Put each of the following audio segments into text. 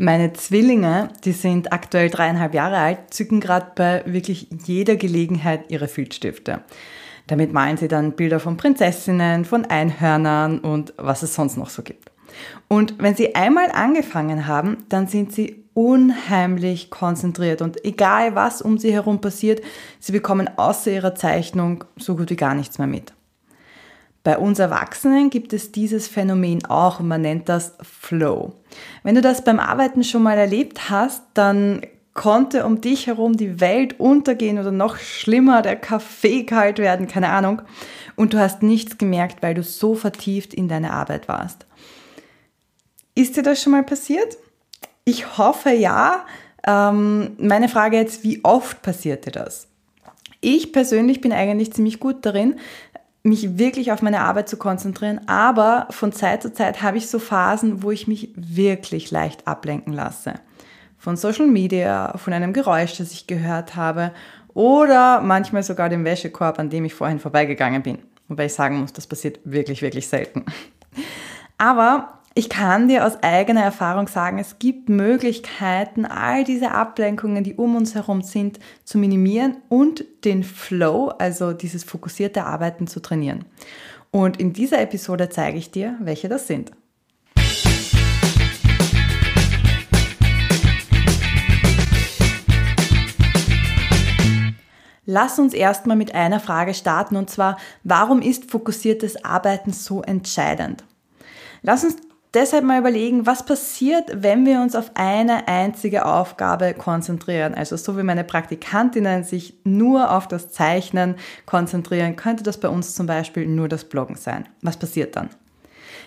Meine Zwillinge, die sind aktuell dreieinhalb Jahre alt, zücken gerade bei wirklich jeder Gelegenheit ihre Filzstifte. Damit malen sie dann Bilder von Prinzessinnen, von Einhörnern und was es sonst noch so gibt. Und wenn sie einmal angefangen haben, dann sind sie unheimlich konzentriert und egal was um sie herum passiert, sie bekommen außer ihrer Zeichnung so gut wie gar nichts mehr mit. Bei uns Erwachsenen gibt es dieses Phänomen auch und man nennt das Flow. Wenn du das beim Arbeiten schon mal erlebt hast, dann konnte um dich herum die Welt untergehen oder noch schlimmer, der Kaffee kalt werden, keine Ahnung. Und du hast nichts gemerkt, weil du so vertieft in deine Arbeit warst. Ist dir das schon mal passiert? Ich hoffe ja. Ähm, meine Frage jetzt, wie oft passiert dir das? Ich persönlich bin eigentlich ziemlich gut darin, mich wirklich auf meine Arbeit zu konzentrieren, aber von Zeit zu Zeit habe ich so Phasen, wo ich mich wirklich leicht ablenken lasse. Von Social Media, von einem Geräusch, das ich gehört habe oder manchmal sogar dem Wäschekorb, an dem ich vorhin vorbeigegangen bin. Wobei ich sagen muss, das passiert wirklich, wirklich selten. Aber ich kann dir aus eigener Erfahrung sagen, es gibt Möglichkeiten, all diese Ablenkungen, die um uns herum sind, zu minimieren und den Flow, also dieses fokussierte Arbeiten zu trainieren. Und in dieser Episode zeige ich dir, welche das sind. Lass uns erstmal mit einer Frage starten und zwar, warum ist fokussiertes Arbeiten so entscheidend? Lass uns deshalb mal überlegen, was passiert, wenn wir uns auf eine einzige Aufgabe konzentrieren. Also so wie meine Praktikantinnen sich nur auf das Zeichnen konzentrieren, könnte das bei uns zum Beispiel nur das Bloggen sein. Was passiert dann?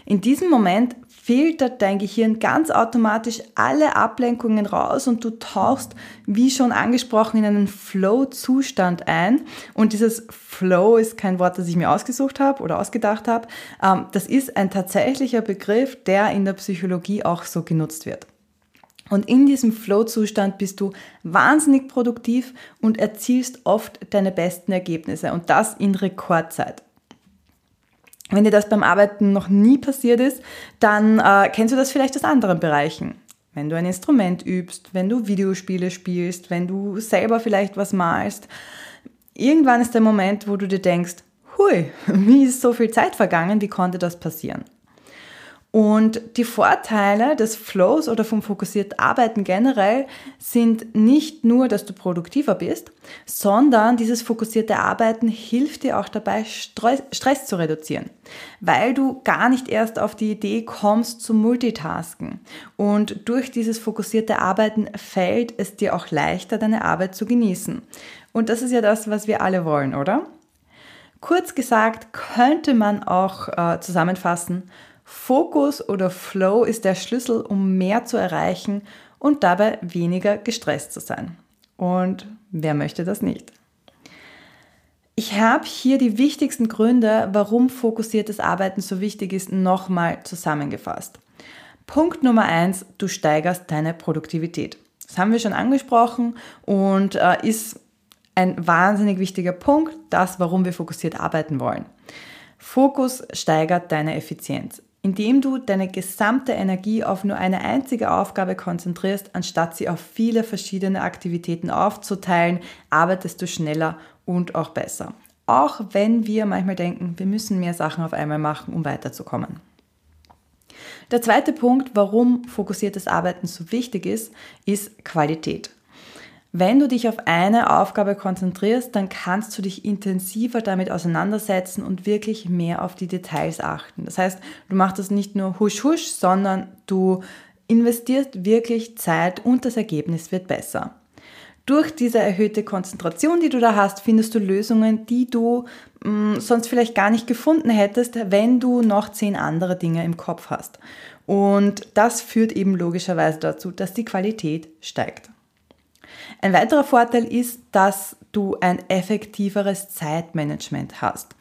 In diesem Moment filtert dein Gehirn ganz automatisch alle Ablenkungen raus und du tauchst, wie schon angesprochen, in einen Flow-Zustand ein. Und dieses Flow ist kein Wort, das ich mir ausgesucht habe oder ausgedacht habe. Ähm, das ist ein tatsächlicher Begriff, der in der Psychologie auch so genutzt wird. Und in diesem Flow-Zustand bist du wahnsinnig produktiv und erzielst oft deine besten Ergebnisse und das in Rekordzeit. Wenn dir das beim Arbeiten noch nie passiert ist, dann äh, kennst du das vielleicht aus anderen Bereichen. Wenn du ein Instrument übst, wenn du Videospiele spielst, wenn du selber vielleicht was malst. Irgendwann ist der Moment, wo du dir denkst, hui, wie ist so viel Zeit vergangen, wie konnte das passieren? Und die Vorteile des Flows oder vom fokussierten Arbeiten generell sind nicht nur, dass du produktiver bist, sondern dieses fokussierte Arbeiten hilft dir auch dabei, Stress zu reduzieren, weil du gar nicht erst auf die Idee kommst zu Multitasken. Und durch dieses fokussierte Arbeiten fällt es dir auch leichter, deine Arbeit zu genießen. Und das ist ja das, was wir alle wollen, oder? Kurz gesagt könnte man auch äh, zusammenfassen, Fokus oder Flow ist der Schlüssel, um mehr zu erreichen und dabei weniger gestresst zu sein. Und wer möchte das nicht? Ich habe hier die wichtigsten Gründe, warum fokussiertes Arbeiten so wichtig ist, nochmal zusammengefasst. Punkt Nummer eins: du steigerst deine Produktivität. Das haben wir schon angesprochen und äh, ist ein wahnsinnig wichtiger Punkt, das, warum wir fokussiert arbeiten wollen. Fokus steigert deine Effizienz indem du deine gesamte Energie auf nur eine einzige Aufgabe konzentrierst, anstatt sie auf viele verschiedene Aktivitäten aufzuteilen, arbeitest du schneller und auch besser. Auch wenn wir manchmal denken, wir müssen mehr Sachen auf einmal machen, um weiterzukommen. Der zweite Punkt, warum fokussiertes Arbeiten so wichtig ist, ist Qualität. Wenn du dich auf eine Aufgabe konzentrierst, dann kannst du dich intensiver damit auseinandersetzen und wirklich mehr auf die Details achten. Das heißt, du machst das nicht nur husch husch, sondern du investierst wirklich Zeit und das Ergebnis wird besser. Durch diese erhöhte Konzentration, die du da hast, findest du Lösungen, die du mh, mm, sonst vielleicht gar nicht gefunden hättest, wenn du noch zehn andere Dinge im Kopf hast. Und das führt eben logischerweise dazu, dass die Qualität steigt. Ein weiterer Vorteil ist, dass du ein effektiveres Zeitmanagement hast.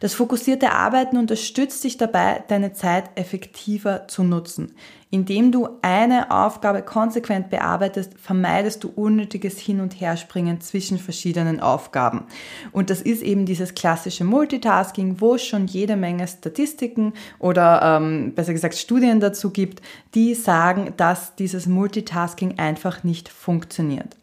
Das fokussierte Arbeiten unterstützt dich dabei, deine Zeit effektiver zu nutzen. Indem du eine Aufgabe konsequent bearbeitest, vermeidest du unnötiges Hin- und Herspringen zwischen verschiedenen Aufgaben. Und das ist eben dieses klassische Multitasking, wo es schon jede Menge Statistiken oder ähm, besser gesagt Studien dazu gibt, die sagen, dass dieses Multitasking einfach nicht funktioniert.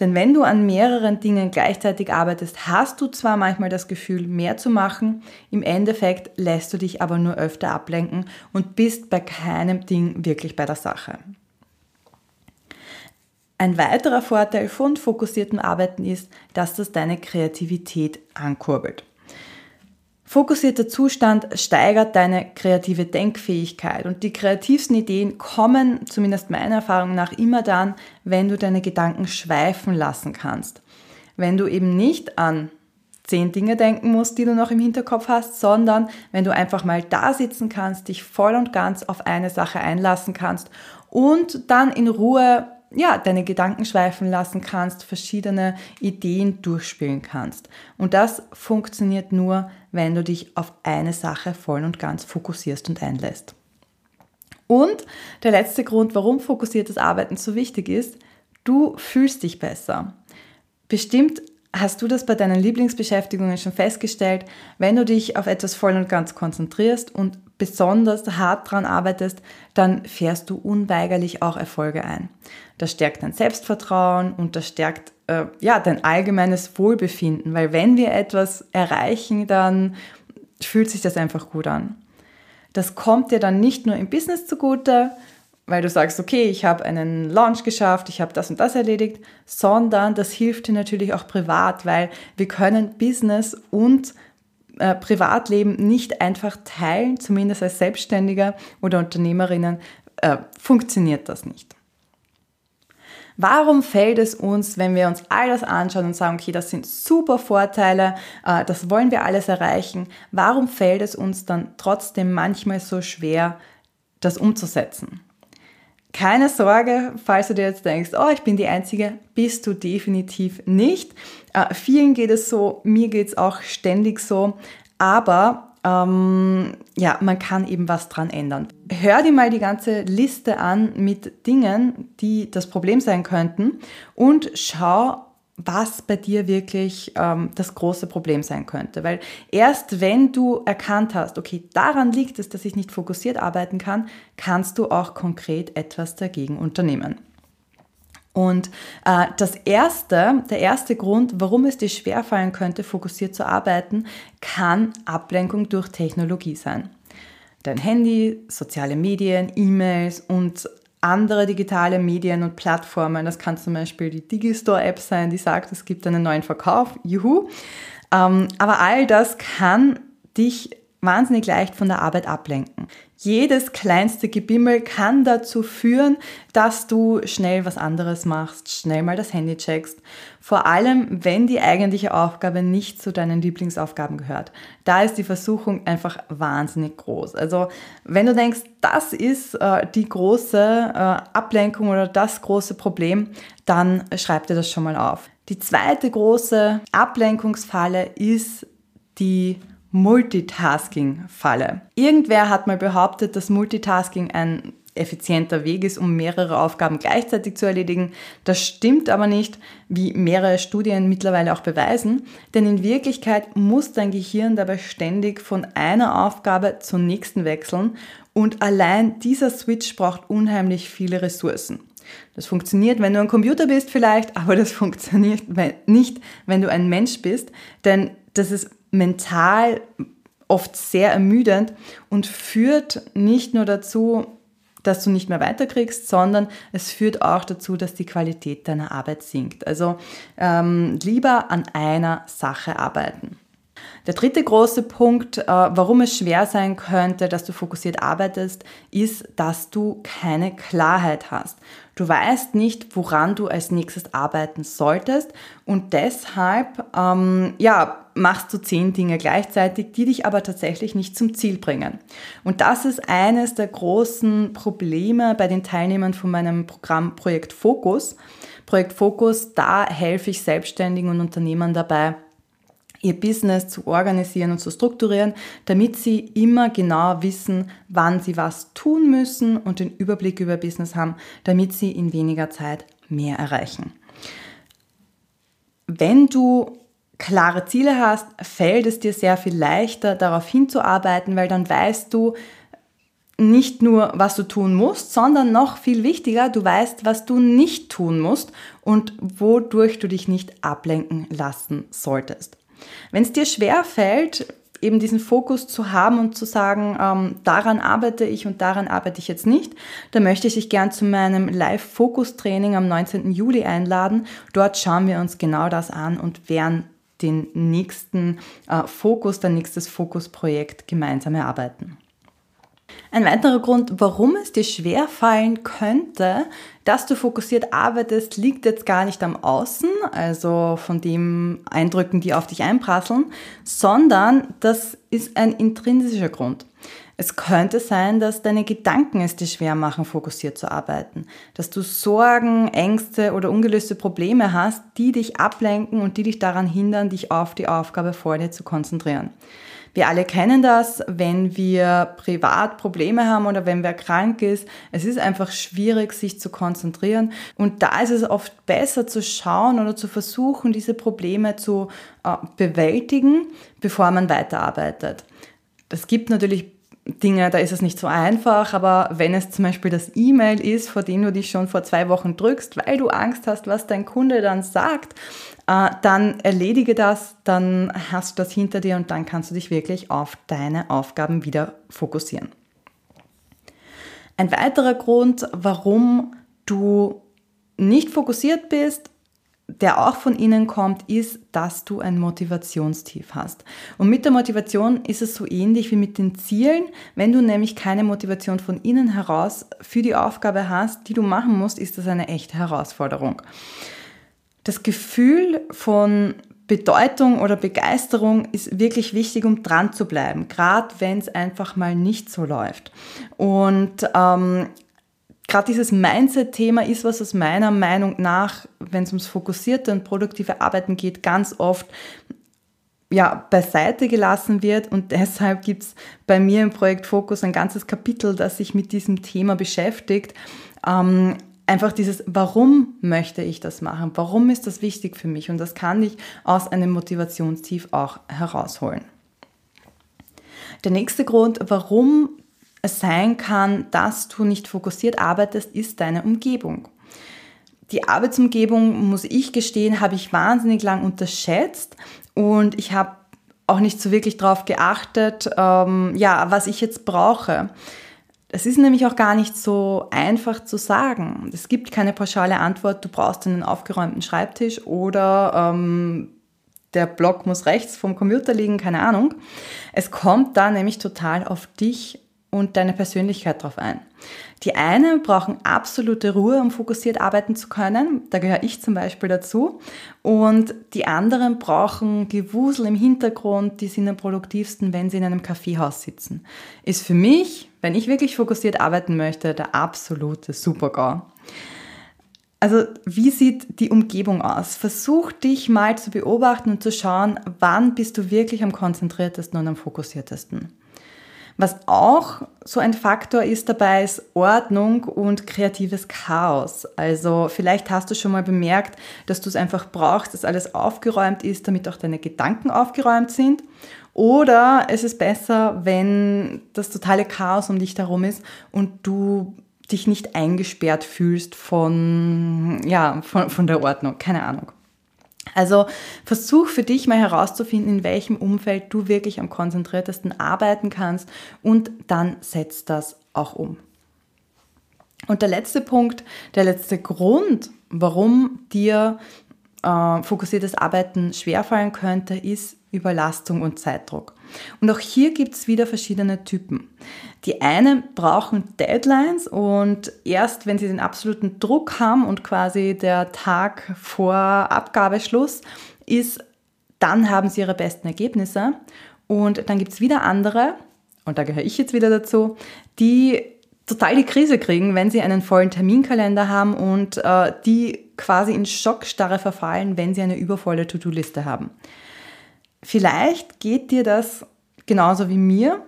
Denn wenn du an mehreren Dingen gleichzeitig arbeitest, hast du zwar manchmal das Gefühl, mehr zu machen, im Endeffekt lässt du dich aber nur öfter ablenken und bist bei keinem Ding wirklich bei der Sache. Ein weiterer Vorteil von fokussiertem Arbeiten ist, dass das deine Kreativität ankurbelt. Fokussierter Zustand steigert deine kreative Denkfähigkeit und die kreativsten Ideen kommen, zumindest meiner Erfahrung nach, immer dann, wenn du deine Gedanken schweifen lassen kannst. Wenn du eben nicht an zehn Dinge denken musst, die du noch im Hinterkopf hast, sondern wenn du einfach mal da sitzen kannst, dich voll und ganz auf eine Sache einlassen kannst und dann in Ruhe ja, deine Gedanken schweifen lassen kannst, verschiedene Ideen durchspielen kannst. Und das funktioniert nur, wenn du dich auf eine Sache voll und ganz fokussierst und einlässt. Und der letzte Grund, warum fokussiertes Arbeiten so wichtig ist, du fühlst dich besser. Bestimmt Hast du das bei deinen Lieblingsbeschäftigungen schon festgestellt? Wenn du dich auf etwas voll und ganz konzentrierst und besonders hart daran arbeitest, dann fährst du unweigerlich auch Erfolge ein. Das stärkt dein Selbstvertrauen und das stärkt äh, ja, dein allgemeines Wohlbefinden, weil wenn wir etwas erreichen, dann fühlt sich das einfach gut an. Das kommt dir dann nicht nur im Business zugute, weil du sagst, okay, ich habe einen Launch geschafft, ich habe das und das erledigt, sondern das hilft dir natürlich auch privat, weil wir können Business und äh, Privatleben nicht einfach teilen, zumindest als Selbstständiger oder Unternehmerinnen äh, funktioniert das nicht. Warum fällt es uns, wenn wir uns all das anschauen und sagen, okay, das sind super Vorteile, äh, das wollen wir alles erreichen, warum fällt es uns dann trotzdem manchmal so schwer, das umzusetzen? Keine Sorge, falls du dir jetzt denkst, oh, ich bin die Einzige, bist du definitiv nicht. Äh, vielen geht es so, mir geht es auch ständig so, aber ähm, ja, man kann eben was dran ändern. Hör dir mal die ganze Liste an mit Dingen, die das Problem sein könnten und schau, was bei dir wirklich ähm, das große Problem sein könnte. Weil erst wenn du erkannt hast, okay, daran liegt es, dass ich nicht fokussiert arbeiten kann, kannst du auch konkret etwas dagegen unternehmen. Und äh, das erste, der erste Grund, warum es dir schwerfallen könnte, fokussiert zu arbeiten, kann Ablenkung durch Technologie sein. Dein Handy, soziale Medien, E-Mails und andere digitale Medien und Plattformen. Das kann zum Beispiel die Digistore-App sein, die sagt, es gibt einen neuen Verkauf. Juhu. Ähm, aber all das kann dich wahnsinnig leicht von der Arbeit ablenken. Jedes kleinste Gebimmel kann dazu führen, dass du schnell was anderes machst, schnell mal das Handy checkst. Vor allem, wenn die eigentliche Aufgabe nicht zu deinen Lieblingsaufgaben gehört. Da ist die Versuchung einfach wahnsinnig groß. Also, wenn du denkst, das ist äh, die große äh, Ablenkung oder das große Problem, dann schreib dir das schon mal auf. Die zweite große Ablenkungsfalle ist die Multitasking-Falle. Irgendwer hat mal behauptet, dass Multitasking ein effizienter Weg ist, um mehrere Aufgaben gleichzeitig zu erledigen. Das stimmt aber nicht, wie mehrere Studien mittlerweile auch beweisen, denn in Wirklichkeit muss dein Gehirn dabei ständig von einer Aufgabe zur nächsten wechseln und allein dieser Switch braucht unheimlich viele Ressourcen. Das funktioniert, wenn du ein Computer bist vielleicht, aber das funktioniert nicht, wenn du ein Mensch bist, denn das ist mental oft sehr ermüdend und führt nicht nur dazu, dass du nicht mehr weiterkriegst, sondern es führt auch dazu, dass die Qualität deiner Arbeit sinkt. Also ähm, lieber an einer Sache arbeiten. Der dritte große Punkt, äh, warum es schwer sein könnte, dass du fokussiert arbeitest, ist, dass du keine Klarheit hast. Du weißt nicht, woran du als nächstes arbeiten solltest und deshalb ähm, ja, machst du zehn Dinge gleichzeitig, die dich aber tatsächlich nicht zum Ziel bringen. Und das ist eines der großen Probleme bei den Teilnehmern von meinem Programm Projekt Fokus. Projekt Fokus, da helfe ich Selbstständigen und Unternehmern dabei, ihr Business zu organisieren und zu strukturieren, damit sie immer genau wissen, wann sie was tun müssen und den Überblick über Business haben, damit sie in weniger Zeit mehr erreichen. Wenn du klare Ziele hast, fällt es dir sehr viel leichter, darauf hinzuarbeiten, weil dann weißt du nicht nur, was du tun musst, sondern noch viel wichtiger, du weißt, was du nicht tun musst und wodurch du dich nicht ablenken lassen solltest. Wenn es dir schwer fällt, eben diesen Fokus zu haben und zu sagen, ähm, daran arbeite ich und daran arbeite ich jetzt nicht, dann möchte ich dich gern zu meinem Live-Fokus-Training am 19. Juli einladen. Dort schauen wir uns genau das an und werden den nächsten äh, Fokus, dein nächstes Fokusprojekt gemeinsam erarbeiten. Ein weiterer Grund, warum es dir schwer fallen könnte, dass du fokussiert arbeitest, liegt jetzt gar nicht am Außen, also von den Eindrücken, die auf dich einprasseln, sondern das ist ein intrinsischer Grund. Es könnte sein, dass deine Gedanken es dir schwer machen, fokussiert zu arbeiten, dass du Sorgen, Ängste oder ungelöste Probleme hast, die dich ablenken und die dich daran hindern, dich auf die Aufgabe vor dir zu konzentrieren. Wir alle kennen das, wenn wir privat Probleme haben oder wenn wer krank ist. Es ist einfach schwierig, sich zu konzentrieren. Und da ist es oft besser zu schauen oder zu versuchen, diese Probleme zu äh, bewältigen, bevor man weiterarbeitet. Es gibt natürlich Dinge, da ist es nicht so einfach, aber wenn es zum Beispiel das E-Mail ist, vor dem du dich schon vor zwei Wochen drückst, weil du Angst hast, was dein Kunde dann sagt, dann erledige das, dann hast du das hinter dir und dann kannst du dich wirklich auf deine Aufgaben wieder fokussieren. Ein weiterer Grund, warum du nicht fokussiert bist, der auch von innen kommt, ist, dass du ein Motivationstief hast. Und mit der Motivation ist es so ähnlich wie mit den Zielen. Wenn du nämlich keine Motivation von innen heraus für die Aufgabe hast, die du machen musst, ist das eine echte Herausforderung. Das Gefühl von Bedeutung oder Begeisterung ist wirklich wichtig, um dran zu bleiben, gerade wenn es einfach mal nicht so läuft. Und ähm, gerade dieses Mindset-Thema ist, was aus meiner Meinung nach, wenn es ums fokussierte und produktive Arbeiten geht, ganz oft ja, beiseite gelassen wird und deshalb gibt es bei mir im Projekt Fokus ein ganzes Kapitel, das sich mit diesem Thema beschäftigt. Ähm, einfach dieses, warum möchte ich das machen? Warum ist das wichtig für mich? Und das kann ich aus einem Motivationstief auch herausholen. Der nächste Grund, warum es sein kann, dass du nicht fokussiert arbeitest, ist deine Umgebung. Die Arbeitsumgebung, muss ich gestehen, habe ich wahnsinnig lang unterschätzt und ich habe auch nicht so wirklich darauf geachtet, ähm, ja, was ich jetzt brauche. Das ist nämlich auch gar nicht so einfach zu sagen. Es gibt keine pauschale Antwort, du brauchst einen aufgeräumten Schreibtisch oder ähm, der Block muss rechts vom Computer liegen, keine Ahnung. Es kommt da nämlich total auf dich und deine Persönlichkeit drauf ein. Die einen brauchen absolute Ruhe, um fokussiert arbeiten zu können. Da gehöre ich zum Beispiel dazu. Und die anderen brauchen Gewusel im Hintergrund. Die sind am produktivsten, wenn sie in einem Kaffeehaus sitzen. Ist für mich, wenn ich wirklich fokussiert arbeiten möchte, der absolute Supergau. Also wie sieht die Umgebung aus? Versuch dich mal zu beobachten und zu schauen, wann bist du wirklich am konzentriertesten und am fokussiertesten. Was auch so ein Faktor ist dabei, ist Ordnung und kreatives Chaos. Also vielleicht hast du schon mal bemerkt, dass du es einfach brauchst, dass alles aufgeräumt ist, damit auch deine Gedanken aufgeräumt sind. Oder es ist besser, wenn das totale Chaos um dich herum ist und du dich nicht eingesperrt fühlst von, ja, von, von der Ordnung. Keine Ahnung. Also versuch für dich mal herauszufinden, in welchem Umfeld du wirklich am konzentriertesten arbeiten kannst und dann setz das auch um. Und der letzte Punkt, der letzte Grund, warum dir äh, fokussiertes Arbeiten schwerfallen könnte, ist Überlastung und Zeitdruck. Und auch hier gibt es wieder verschiedene Typen. Die einen brauchen Deadlines und erst wenn sie den absoluten Druck haben und quasi der Tag vor Abgabeschluss ist, dann haben sie ihre besten Ergebnisse. Und dann gibt es wieder andere, und da gehöre ich jetzt wieder dazu, die total die Krise kriegen, wenn sie einen vollen Terminkalender haben und äh, die quasi in Schockstarre verfallen, wenn sie eine übervolle To-Do-Liste haben. Vielleicht geht dir das genauso wie mir,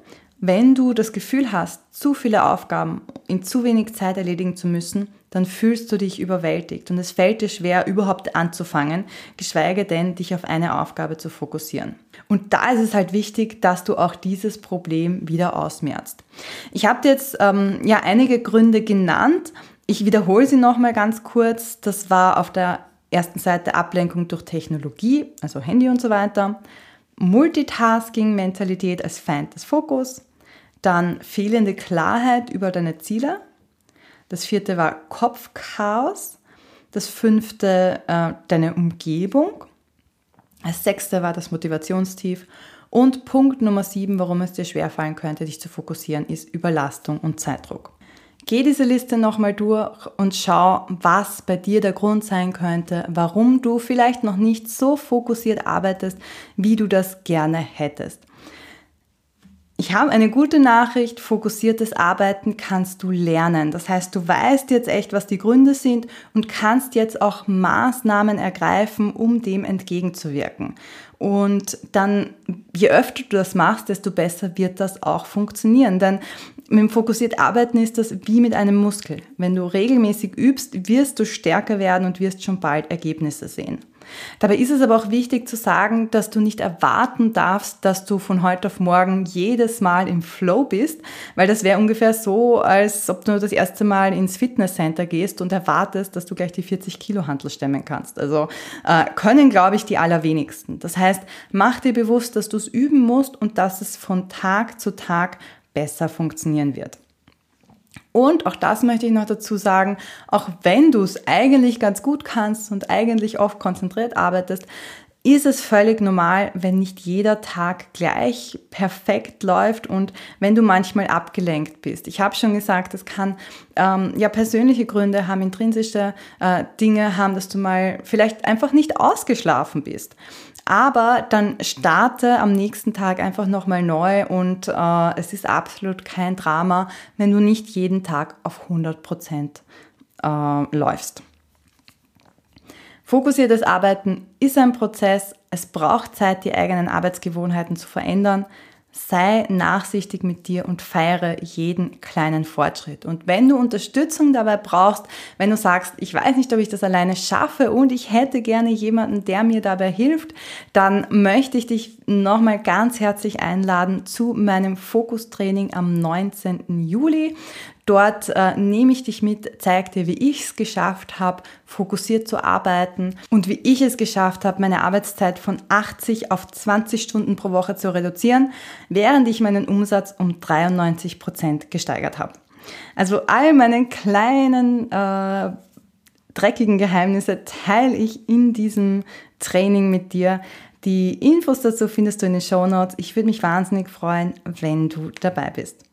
wenn du das Gefühl hast, zu viele Aufgaben in zu wenig Zeit erledigen zu müssen, dann fühlst du dich überwältigt und es fällt dir schwer, überhaupt anzufangen, geschweige denn, dich auf eine Aufgabe zu fokussieren. Und da ist es halt wichtig, dass du auch dieses Problem wieder ausmerzt. Ich habe dir jetzt ähm, ja einige Gründe genannt. Ich wiederhole sie nochmal ganz kurz. Das war auf der ersten Seite Ablenkung durch Technologie, also Handy und so weiter. Multitasking-Mentalität als Feind des Fokus. Dann fehlende Klarheit über deine Ziele. Das vierte war Kopfchaos. Das fünfte äh, deine Umgebung. Das sechste war das Motivationstief. Und Punkt Nummer sieben, warum es dir schwerfallen könnte, dich zu fokussieren, ist Überlastung und Zeitdruck. Geh diese Liste nochmal durch und schau, was bei dir der Grund sein könnte, warum du vielleicht noch nicht so fokussiert arbeitest, wie du das gerne hättest. Ich habe eine gute Nachricht, fokussiertes Arbeiten kannst du lernen. Das heißt, du weißt jetzt echt, was die Gründe sind und kannst jetzt auch Maßnahmen ergreifen, um dem entgegenzuwirken. Und dann, je öfter du das machst, desto besser wird das auch funktionieren. Denn mit dem fokussiert Arbeiten ist das wie mit einem Muskel. Wenn du regelmäßig übst, wirst du stärker werden und wirst schon bald Ergebnisse sehen. Dabei ist es aber auch wichtig zu sagen, dass du nicht erwarten darfst, dass du von heute auf morgen jedes Mal im Flow bist, weil das wäre ungefähr so, als ob du das erste Mal ins Fitnesscenter gehst und erwartest, dass du gleich die 40 Kilo Hantel stemmen kannst. Also äh, können, glaube ich, die allerwenigsten. Das heißt, mach dir bewusst, dass du es üben musst und dass es von Tag zu Tag besser funktionieren wird. Und auch das möchte ich noch dazu sagen, auch wenn du es eigentlich ganz gut kannst und eigentlich oft konzentriert arbeitest, ist es völlig normal, wenn nicht jeder Tag gleich perfekt läuft und wenn du manchmal abgelenkt bist. Ich habe schon gesagt, es kann ähm, ja persönliche Gründe haben, intrinsische äh, Dinge haben, dass du mal vielleicht einfach nicht ausgeschlafen bist. Aber dann starte am nächsten Tag einfach nochmal neu und äh, es ist absolut kein Drama, wenn du nicht jeden Tag auf 100 Prozent äh, läufst. Fokussiertes Arbeiten ist ein Prozess. Es braucht Zeit, die eigenen Arbeitsgewohnheiten zu verändern. Sei nachsichtig mit dir und feiere jeden kleinen Fortschritt. Und wenn du Unterstützung dabei brauchst, wenn du sagst, ich weiß nicht, ob ich das alleine schaffe und ich hätte gerne jemanden, der mir dabei hilft, dann möchte ich dich nochmal ganz herzlich einladen zu meinem Fokustraining am 19. Juli. Dort äh, nehme ich dich mit, zeige dir, wie ich es geschafft habe, fokussiert zu arbeiten und wie ich es geschafft habe, meine Arbeitszeit von 80 auf 20 Stunden pro Woche zu reduzieren, während ich meinen Umsatz um 93 Prozent gesteigert habe. Also all meine kleinen äh, dreckigen Geheimnisse teile ich in diesem Training mit dir. Die Infos dazu findest du in den Show Notes. Ich würde mich wahnsinnig freuen, wenn du dabei bist.